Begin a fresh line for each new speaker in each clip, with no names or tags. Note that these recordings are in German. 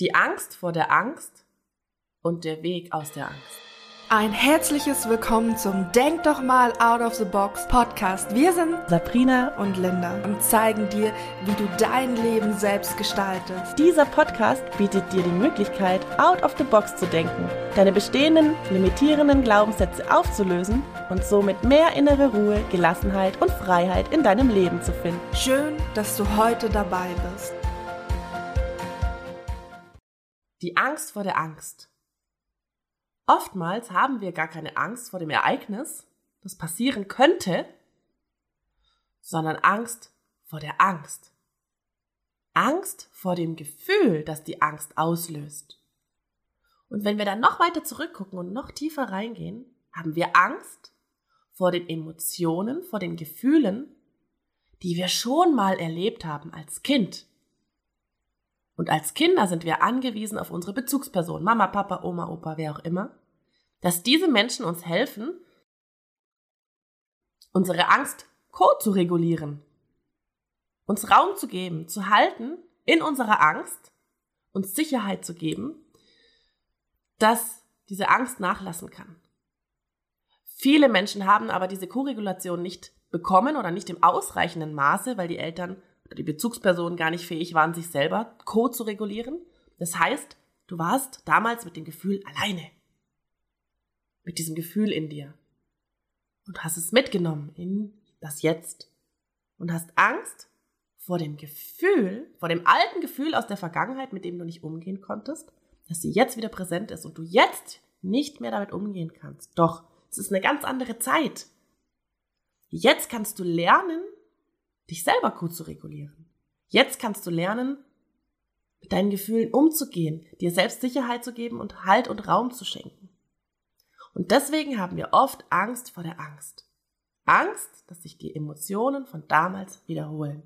Die Angst vor der Angst und der Weg aus der Angst.
Ein herzliches Willkommen zum Denk doch mal out of the box Podcast. Wir sind
Sabrina
und Linda und zeigen dir, wie du dein Leben selbst gestaltest.
Dieser Podcast bietet dir die Möglichkeit, out of the box zu denken, deine bestehenden, limitierenden Glaubenssätze aufzulösen und somit mehr innere Ruhe, Gelassenheit und Freiheit in deinem Leben zu finden.
Schön, dass du heute dabei bist.
Die Angst vor der Angst. Oftmals haben wir gar keine Angst vor dem Ereignis, das passieren könnte, sondern Angst vor der Angst. Angst vor dem Gefühl, das die Angst auslöst. Und wenn wir dann noch weiter zurückgucken und noch tiefer reingehen, haben wir Angst vor den Emotionen, vor den Gefühlen, die wir schon mal erlebt haben als Kind. Und als Kinder sind wir angewiesen auf unsere Bezugsperson, Mama, Papa, Oma, Opa, wer auch immer, dass diese Menschen uns helfen, unsere Angst co zu regulieren, uns Raum zu geben, zu halten in unserer Angst, uns Sicherheit zu geben, dass diese Angst nachlassen kann. Viele Menschen haben aber diese Koregulation nicht bekommen oder nicht im ausreichenden Maße, weil die Eltern die Bezugspersonen gar nicht fähig waren, sich selber co zu regulieren. Das heißt, du warst damals mit dem Gefühl alleine mit diesem Gefühl in dir und hast es mitgenommen in das Jetzt und hast Angst vor dem Gefühl, vor dem alten Gefühl aus der Vergangenheit, mit dem du nicht umgehen konntest, dass sie jetzt wieder präsent ist und du jetzt nicht mehr damit umgehen kannst. Doch, es ist eine ganz andere Zeit. Jetzt kannst du lernen, dich selber gut zu regulieren. Jetzt kannst du lernen, mit deinen Gefühlen umzugehen, dir selbst Sicherheit zu geben und Halt und Raum zu schenken. Und deswegen haben wir oft Angst vor der Angst. Angst, dass sich die Emotionen von damals wiederholen.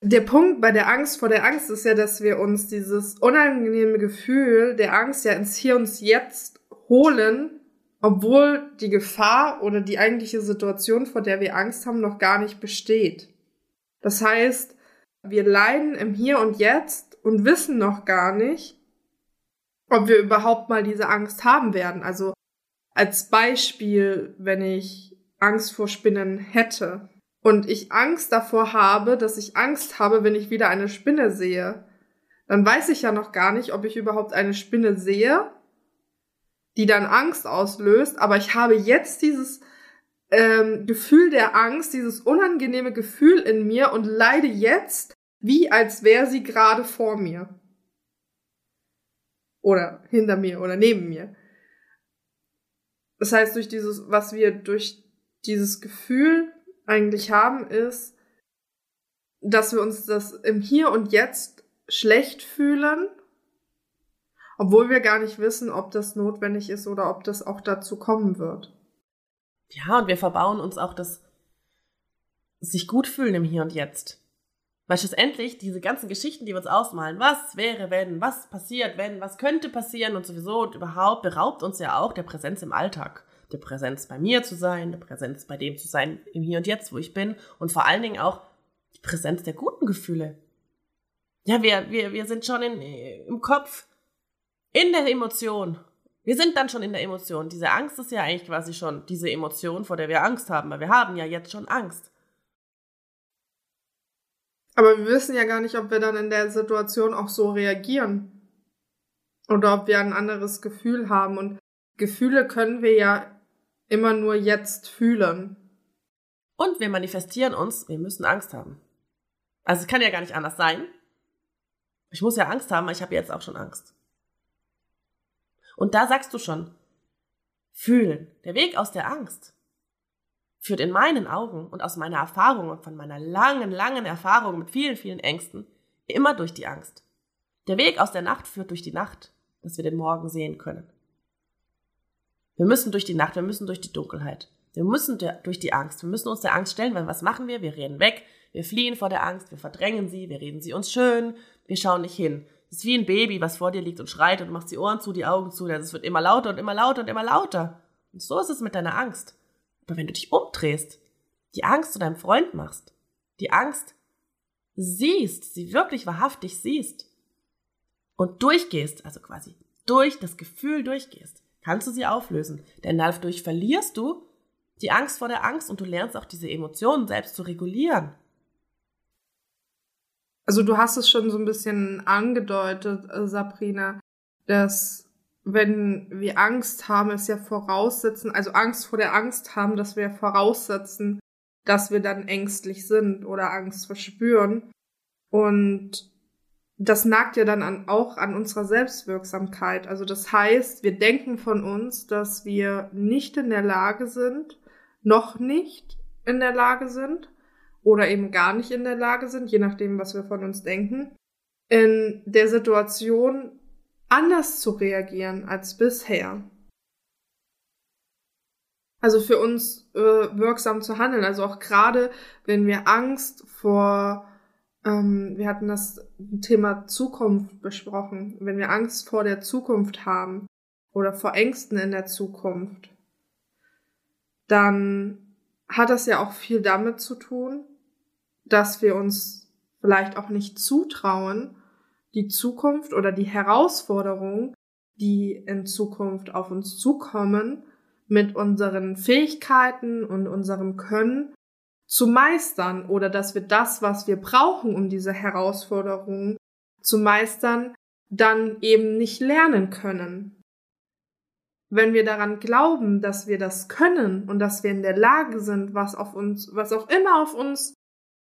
Der Punkt bei der Angst vor der Angst ist ja, dass wir uns dieses unangenehme Gefühl der Angst ja ins Hier und Jetzt holen, obwohl die Gefahr oder die eigentliche Situation, vor der wir Angst haben, noch gar nicht besteht. Das heißt, wir leiden im Hier und Jetzt und wissen noch gar nicht, ob wir überhaupt mal diese Angst haben werden. Also als Beispiel, wenn ich Angst vor Spinnen hätte und ich Angst davor habe, dass ich Angst habe, wenn ich wieder eine Spinne sehe, dann weiß ich ja noch gar nicht, ob ich überhaupt eine Spinne sehe, die dann Angst auslöst, aber ich habe jetzt dieses ähm, Gefühl der Angst, dieses unangenehme Gefühl in mir und leide jetzt, wie als wäre sie gerade vor mir. Oder hinter mir oder neben mir. Das heißt, durch dieses, was wir durch dieses Gefühl eigentlich haben, ist, dass wir uns das im Hier und Jetzt schlecht fühlen, obwohl wir gar nicht wissen, ob das notwendig ist oder ob das auch dazu kommen wird.
Ja, und wir verbauen uns auch das sich gut fühlen im Hier und Jetzt. Weil schlussendlich diese ganzen Geschichten, die wir uns ausmalen, was wäre, wenn, was passiert, wenn, was könnte passieren und sowieso und überhaupt, beraubt uns ja auch der Präsenz im Alltag. Der Präsenz bei mir zu sein, der Präsenz bei dem zu sein, im Hier und Jetzt, wo ich bin und vor allen Dingen auch die Präsenz der guten Gefühle. Ja, wir, wir, wir sind schon in, im Kopf, in der Emotion. Wir sind dann schon in der Emotion. Diese Angst ist ja eigentlich quasi schon diese Emotion, vor der wir Angst haben, weil wir haben ja jetzt schon Angst.
Aber wir wissen ja gar nicht, ob wir dann in der Situation auch so reagieren. Oder ob wir ein anderes Gefühl haben. Und Gefühle können wir ja immer nur jetzt fühlen.
Und wir manifestieren uns, wir müssen Angst haben. Also es kann ja gar nicht anders sein. Ich muss ja Angst haben, aber ich habe jetzt auch schon Angst. Und da sagst du schon, fühlen, der Weg aus der Angst führt in meinen Augen und aus meiner Erfahrung und von meiner langen, langen Erfahrung mit vielen, vielen Ängsten immer durch die Angst. Der Weg aus der Nacht führt durch die Nacht, dass wir den Morgen sehen können. Wir müssen durch die Nacht, wir müssen durch die Dunkelheit. Wir müssen durch die Angst. Wir müssen uns der Angst stellen, weil was machen wir? Wir reden weg, wir fliehen vor der Angst, wir verdrängen sie, wir reden sie uns schön, wir schauen nicht hin. Es ist wie ein Baby, was vor dir liegt und schreit und du machst die Ohren zu, die Augen zu, es wird immer lauter und immer lauter und immer lauter. Und so ist es mit deiner Angst. Aber wenn du dich umdrehst, die Angst zu deinem Freund machst, die Angst siehst, sie wirklich wahrhaftig siehst und durchgehst, also quasi durch das Gefühl durchgehst, kannst du sie auflösen. Denn dadurch verlierst du die Angst vor der Angst und du lernst auch diese Emotionen selbst zu regulieren.
Also du hast es schon so ein bisschen angedeutet, äh, Sabrina, dass wenn wir Angst haben, es ja voraussetzen, also Angst vor der Angst haben, dass wir voraussetzen, dass wir dann ängstlich sind oder Angst verspüren. Und das nagt ja dann an, auch an unserer Selbstwirksamkeit. Also das heißt, wir denken von uns, dass wir nicht in der Lage sind, noch nicht in der Lage sind oder eben gar nicht in der Lage sind, je nachdem, was wir von uns denken, in der Situation anders zu reagieren als bisher. Also für uns äh, wirksam zu handeln. Also auch gerade, wenn wir Angst vor, ähm, wir hatten das Thema Zukunft besprochen, wenn wir Angst vor der Zukunft haben oder vor Ängsten in der Zukunft, dann hat das ja auch viel damit zu tun, dass wir uns vielleicht auch nicht zutrauen, die Zukunft oder die Herausforderungen, die in Zukunft auf uns zukommen, mit unseren Fähigkeiten und unserem Können zu meistern oder dass wir das, was wir brauchen, um diese Herausforderungen zu meistern, dann eben nicht lernen können. Wenn wir daran glauben, dass wir das können und dass wir in der Lage sind, was auf uns, was auch immer auf uns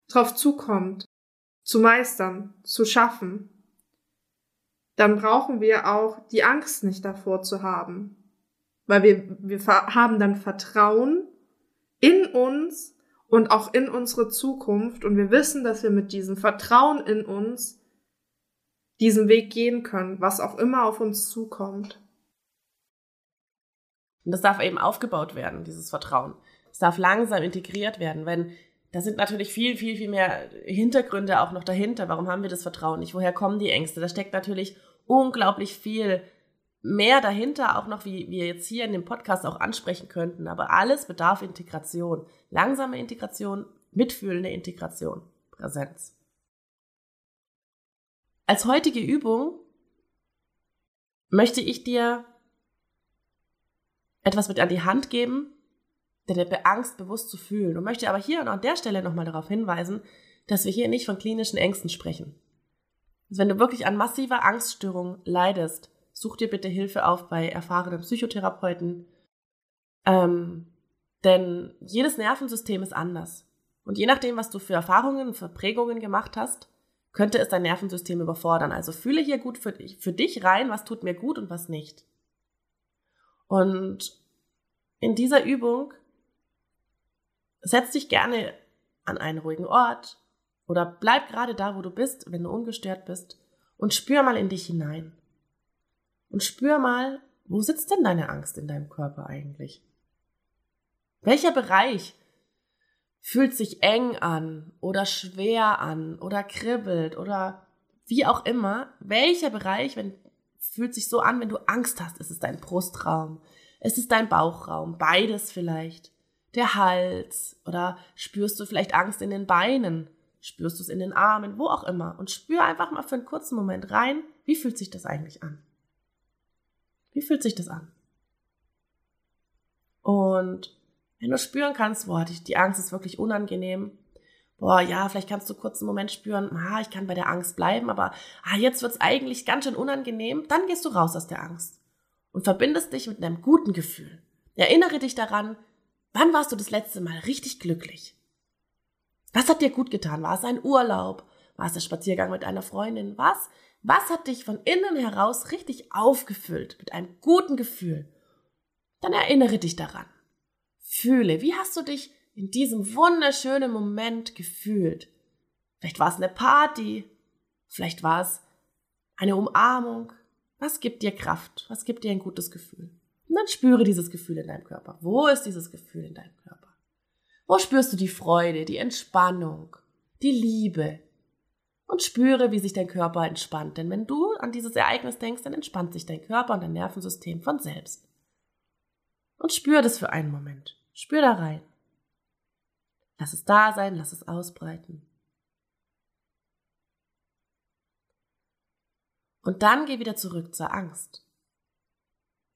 drauf zukommt, zu meistern, zu schaffen, dann brauchen wir auch die Angst nicht davor zu haben. Weil wir, wir haben dann Vertrauen in uns und auch in unsere Zukunft und wir wissen, dass wir mit diesem Vertrauen in uns diesen Weg gehen können, was auch immer auf uns zukommt.
Und das darf eben aufgebaut werden, dieses Vertrauen. Es darf langsam integriert werden, wenn da sind natürlich viel, viel, viel mehr Hintergründe auch noch dahinter. Warum haben wir das Vertrauen nicht? Woher kommen die Ängste? Da steckt natürlich unglaublich viel mehr dahinter, auch noch, wie wir jetzt hier in dem Podcast auch ansprechen könnten. Aber alles bedarf Integration. Langsame Integration, mitfühlende Integration, Präsenz. Als heutige Übung möchte ich dir etwas mit an die Hand geben, der Angst bewusst zu fühlen und möchte aber hier und an der Stelle nochmal darauf hinweisen, dass wir hier nicht von klinischen Ängsten sprechen. Also wenn du wirklich an massiver Angststörung leidest, such dir bitte Hilfe auf bei erfahrenen Psychotherapeuten. Ähm, denn jedes Nervensystem ist anders. Und je nachdem, was du für Erfahrungen, für Prägungen gemacht hast, könnte es dein Nervensystem überfordern. Also fühle hier gut für für dich rein, was tut mir gut und was nicht. Und in dieser Übung setz dich gerne an einen ruhigen Ort oder bleib gerade da, wo du bist, wenn du ungestört bist und spür mal in dich hinein. Und spür mal, wo sitzt denn deine Angst in deinem Körper eigentlich? Welcher Bereich fühlt sich eng an oder schwer an oder kribbelt oder wie auch immer? Welcher Bereich wenn, fühlt sich so an, wenn du Angst hast? Ist es dein Brustraum? Ist es dein Bauchraum? Beides vielleicht? Der Hals? Oder spürst du vielleicht Angst in den Beinen? Spürst du es in den Armen? Wo auch immer. Und spür einfach mal für einen kurzen Moment rein, wie fühlt sich das eigentlich an? Wie fühlt sich das an? Und wenn du spüren kannst, boah, die, Angst ist wirklich unangenehm, boah, ja, vielleicht kannst du kurz einen Moment spüren, ah, ich kann bei der Angst bleiben, aber ah, jetzt wird's eigentlich ganz schön unangenehm, dann gehst du raus aus der Angst und verbindest dich mit einem guten Gefühl. Erinnere dich daran, wann warst du das letzte Mal richtig glücklich? Was hat dir gut getan? War es ein Urlaub? War es der Spaziergang mit einer Freundin? Was? Was hat dich von innen heraus richtig aufgefüllt mit einem guten Gefühl? Dann erinnere dich daran. Fühle, wie hast du dich in diesem wunderschönen Moment gefühlt? Vielleicht war es eine Party, vielleicht war es eine Umarmung. Was gibt dir Kraft? Was gibt dir ein gutes Gefühl? Und dann spüre dieses Gefühl in deinem Körper. Wo ist dieses Gefühl in deinem Körper? Wo spürst du die Freude, die Entspannung, die Liebe? Und spüre, wie sich dein Körper entspannt. Denn wenn du an dieses Ereignis denkst, dann entspannt sich dein Körper und dein Nervensystem von selbst. Und spür das für einen Moment. Spür da rein. Lass es da sein, lass es ausbreiten. Und dann geh wieder zurück zur Angst.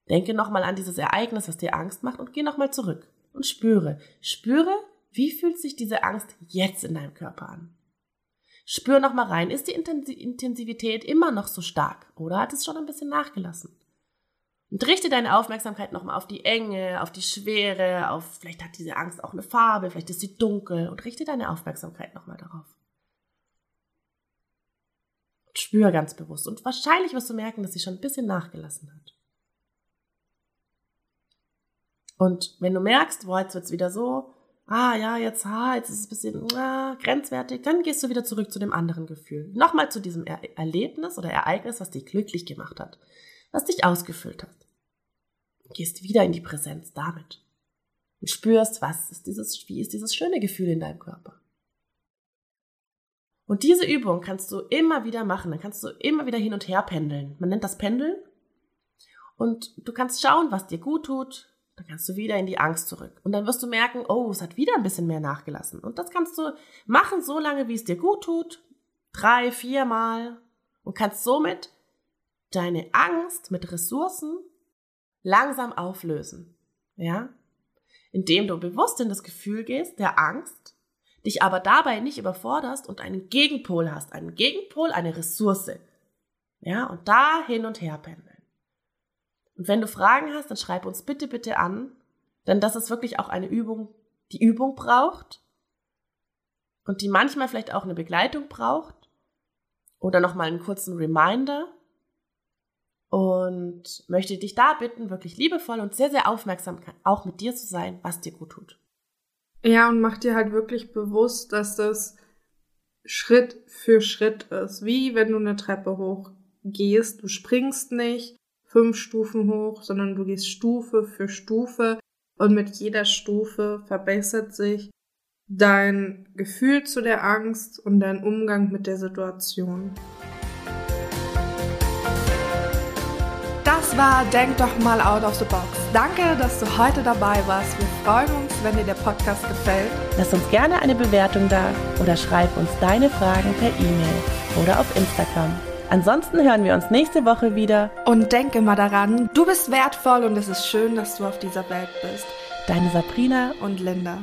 Denke nochmal an dieses Ereignis, was dir Angst macht und geh nochmal zurück und spüre. Spüre, wie fühlt sich diese Angst jetzt in deinem Körper an? Spür nochmal rein. Ist die Intensivität immer noch so stark oder hat es schon ein bisschen nachgelassen? Und richte deine Aufmerksamkeit nochmal auf die Enge, auf die Schwere, auf vielleicht hat diese Angst auch eine Farbe, vielleicht ist sie dunkel und richte deine Aufmerksamkeit nochmal darauf. Und spür ganz bewusst. Und wahrscheinlich wirst du merken, dass sie schon ein bisschen nachgelassen hat. Und wenn du merkst, boah, jetzt wird's wieder so, ah ja, jetzt, ah, jetzt ist es ein bisschen ah, grenzwertig, dann gehst du wieder zurück zu dem anderen Gefühl. Nochmal zu diesem er Erlebnis oder Ereignis, was dich glücklich gemacht hat, was dich ausgefüllt hat. Gehst wieder in die Präsenz damit und spürst, was ist dieses, wie ist dieses schöne Gefühl in deinem Körper. Und diese Übung kannst du immer wieder machen, dann kannst du immer wieder hin und her pendeln. Man nennt das Pendeln. Und du kannst schauen, was dir gut tut, dann kannst du wieder in die Angst zurück. Und dann wirst du merken, oh, es hat wieder ein bisschen mehr nachgelassen. Und das kannst du machen, so lange, wie es dir gut tut. Drei, viermal. Und kannst somit deine Angst mit Ressourcen langsam auflösen. Ja? Indem du bewusst in das Gefühl gehst, der Angst, dich aber dabei nicht überforderst und einen Gegenpol hast. Einen Gegenpol, eine Ressource. Ja? Und da hin und her pendeln. Und wenn du Fragen hast, dann schreib uns bitte, bitte an, denn das ist wirklich auch eine Übung, die Übung braucht und die manchmal vielleicht auch eine Begleitung braucht oder nochmal einen kurzen Reminder und möchte dich da bitten, wirklich liebevoll und sehr, sehr aufmerksam auch mit dir zu sein, was dir gut tut.
Ja, und mach dir halt wirklich bewusst, dass das Schritt für Schritt ist. Wie wenn du eine Treppe hochgehst. Du springst nicht, fünf Stufen hoch, sondern du gehst Stufe für Stufe und mit jeder Stufe verbessert sich dein Gefühl zu der Angst und dein Umgang mit der Situation. Das war Denk doch mal out of the box. Danke, dass du heute dabei warst. Wir freuen uns, wenn dir der Podcast gefällt.
Lass uns gerne eine Bewertung da oder schreib uns deine Fragen per E-Mail oder auf Instagram. Ansonsten hören wir uns nächste Woche wieder.
Und denke mal daran, du bist wertvoll und es ist schön, dass du auf dieser Welt bist.
Deine Sabrina
und Linda.